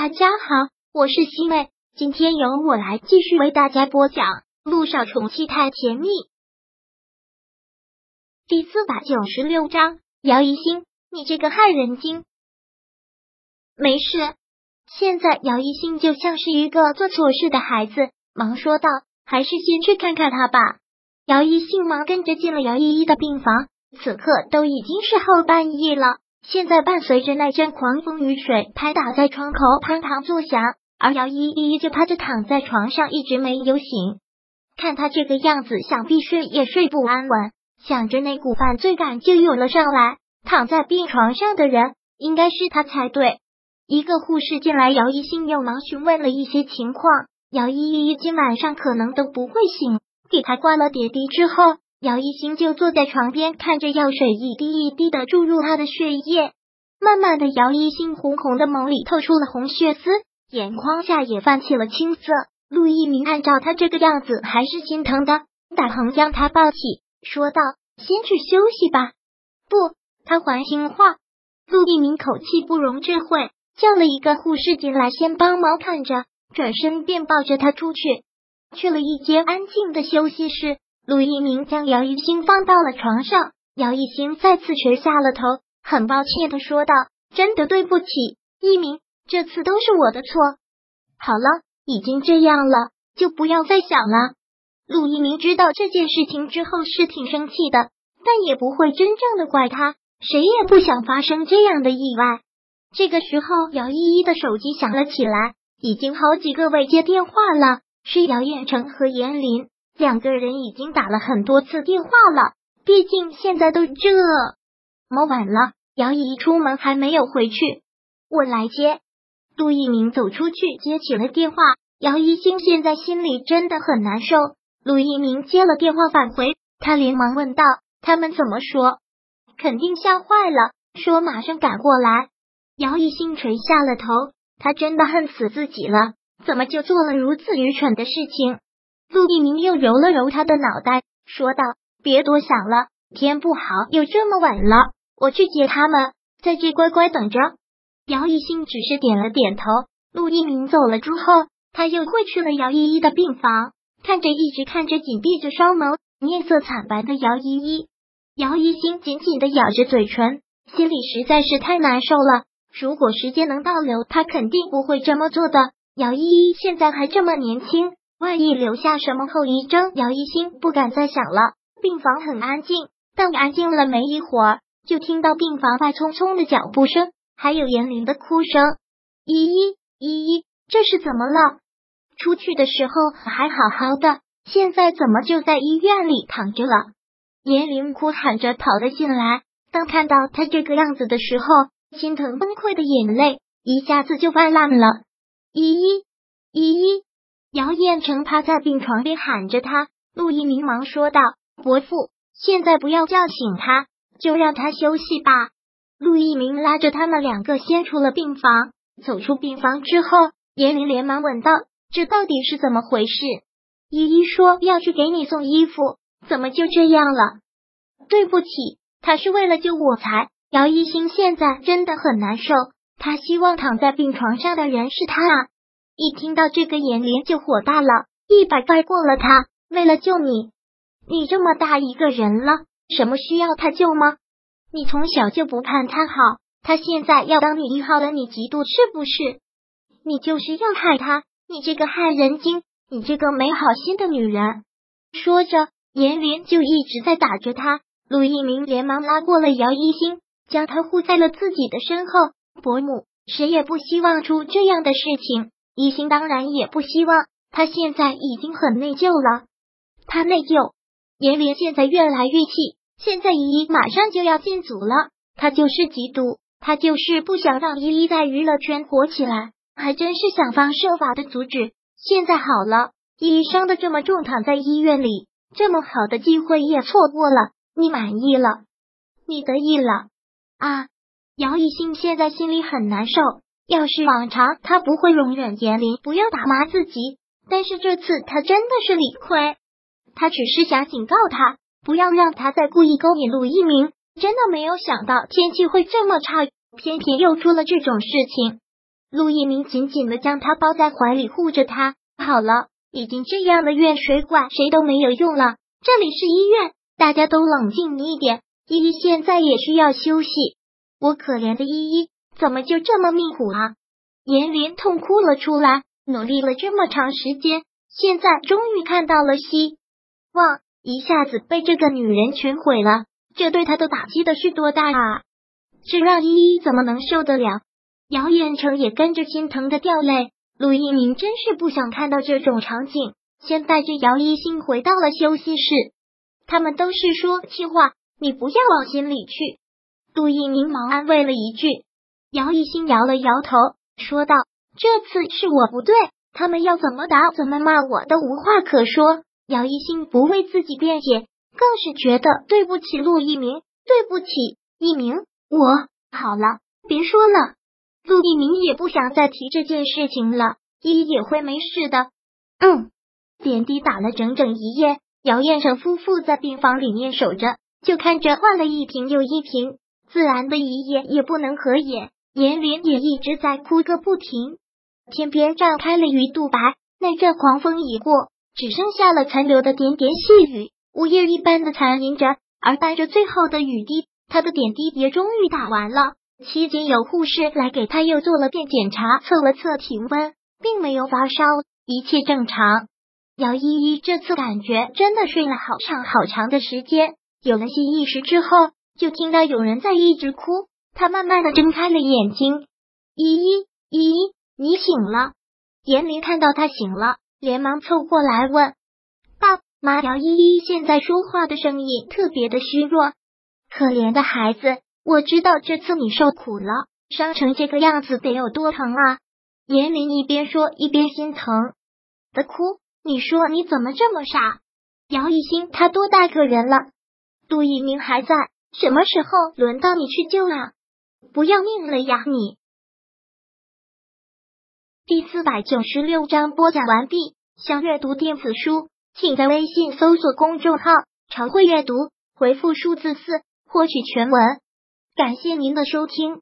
大家好，我是西妹，今天由我来继续为大家播讲《路上宠妻太甜蜜》第四百九十六章。姚一星，你这个害人精！没事，现在姚一星就像是一个做错事的孩子，忙说道：“还是先去看看他吧。”姚一星忙跟着进了姚依依的病房，此刻都已经是后半夜了。现在伴随着那阵狂风雨水拍打在窗口，砰砰作响，而姚依依就趴着躺在床上，一直没有醒。看他这个样子，想必睡也睡不安稳。想着那股犯罪感就涌了上来，躺在病床上的人应该是他才对。一个护士进来，姚一心又忙询问了一些情况。姚依依今晚上可能都不会醒，给他挂了点滴之后。姚一星就坐在床边，看着药水一滴一滴的注入他的血液。慢慢的，姚一星红红的眸里透出了红血丝，眼眶下也泛起了青色。陆一鸣按照他这个样子，还是心疼的，大鹏将他抱起，说道：“先去休息吧。”不，他还听话。陆一鸣口气不容置喙，叫了一个护士进来，先帮忙看着，转身便抱着他出去，去了一间安静的休息室。陆一鸣将姚一星放到了床上，姚一星再次垂下了头，很抱歉的说道：“真的对不起，一鸣，这次都是我的错。好了，已经这样了，就不要再想了。”陆一鸣知道这件事情之后是挺生气的，但也不会真正的怪他，谁也不想发生这样的意外。这个时候，姚依依的手机响了起来，已经好几个未接电话了，是姚彦成和严林。两个人已经打了很多次电话了，毕竟现在都这么晚了。姚姨出门还没有回去，我来接。杜一鸣走出去接起了电话。姚一星现在心里真的很难受。陆一鸣接了电话返回，他连忙问道：“他们怎么说？肯定吓坏了，说马上赶过来。”姚一星垂下了头，他真的恨死自己了，怎么就做了如此愚蠢的事情？陆一鸣又揉了揉他的脑袋，说道：“别多想了，天不好，又这么晚了，我去接他们，在这乖乖等着。”姚一兴只是点了点头。陆一鸣走了之后，他又会去了姚依依的病房，看着一直看着紧闭着双眸、面色惨白的姚依依，姚一兴紧紧的咬着嘴唇，心里实在是太难受了。如果时间能倒流，他肯定不会这么做的。姚依依现在还这么年轻。万一留下什么后遗症，姚一星不敢再想了。病房很安静，但安静了没一会儿，就听到病房外匆匆的脚步声，还有严玲的哭声。依依，依依，这是怎么了？出去的时候还好好的，现在怎么就在医院里躺着了？严玲哭喊着跑了进来，当看到他这个样子的时候，心疼崩溃的眼泪一下子就泛滥了。依依，依依。姚彦成趴在病床边喊着他，陆一鸣忙说道：“伯父，现在不要叫醒他，就让他休息吧。”陆一鸣拉着他们两个先出了病房，走出病房之后，严明连忙问道：“这到底是怎么回事？”依依说：“要去给你送衣服，怎么就这样了？”对不起，他是为了救我才。姚一星现在真的很难受，他希望躺在病床上的人是他啊。一听到这个，颜林就火大了，一把拽过了他。为了救你，你这么大一个人了，什么需要他救吗？你从小就不盼他好，他现在要当你一号了，你嫉妒是不是？你就是要害他，你这个害人精，你这个没好心的女人！说着，严林就一直在打着他。陆一鸣连忙拉过了姚一星，将他护在了自己的身后。伯母，谁也不希望出这样的事情。一心当然也不希望，他现在已经很内疚了。他内疚，严林现在越来越气。现在依依马上就要进组了，他就是嫉妒，他就是不想让依依在娱乐圈火起来，还真是想方设法的阻止。现在好了，依依伤的这么重，躺在医院里，这么好的机会也错过了。你满意了？你得意了啊？姚一兴现在心里很难受。要是往常，他不会容忍严林不要打骂自己，但是这次他真的是理亏。他只是想警告他，不要让他再故意勾引陆一鸣。真的没有想到天气会这么差，偏偏又出了这种事情。陆一鸣紧紧的将他抱在怀里，护着他。好了，已经这样的怨谁管谁都没有用了。这里是医院，大家都冷静一点。依依现在也需要休息。我可怜的依依，怎么就这么命苦啊？严林痛哭了出来。努力了这么长时间，现在终于看到了希望，一下子被这个女人全毁了，这对他的打击的是多大啊！这让依依怎么能受得了？姚彦成也跟着心疼的掉泪。陆一鸣真是不想看到这种场景，先带着姚一星回到了休息室。他们都是说气话，你不要往心里去。陆一鸣忙安慰了一句，姚一心摇了摇头，说道。这次是我不对，他们要怎么打怎么骂我都无话可说。姚一心不为自己辩解，更是觉得对不起陆一鸣，对不起一鸣。我好了，别说了。陆一鸣也不想再提这件事情了，一也会没事的。嗯，点滴打了整整一夜，姚彦成夫妇在病房里面守着，就看着换了一瓶又一瓶，自然的一夜也不能合眼。严林也一直在哭个不停。天边绽开了鱼肚白，那阵狂风已过，只剩下了残留的点点细雨，呜咽一般的残吟着。而伴着最后的雨滴，他的点滴也终于打完了。期间有护士来给他又做了遍检查，测了测体温，并没有发烧，一切正常。姚依依这次感觉真的睡了好长好长的时间，有了些意识之后，就听到有人在一直哭。他慢慢的睁开了眼睛，依依，依依。你醒了，严林看到他醒了，连忙凑过来问：“爸妈，姚依依现在说话的声音特别的虚弱，可怜的孩子，我知道这次你受苦了，伤成这个样子得有多疼啊！”严林一边说一边心疼的哭：“你说你怎么这么傻？姚一星他多大个人了？杜一鸣还在，什么时候轮到你去救啊？不要命了呀你！”第四百九十六章播讲完毕。想阅读电子书，请在微信搜索公众号“常会阅读”，回复数字四获取全文。感谢您的收听。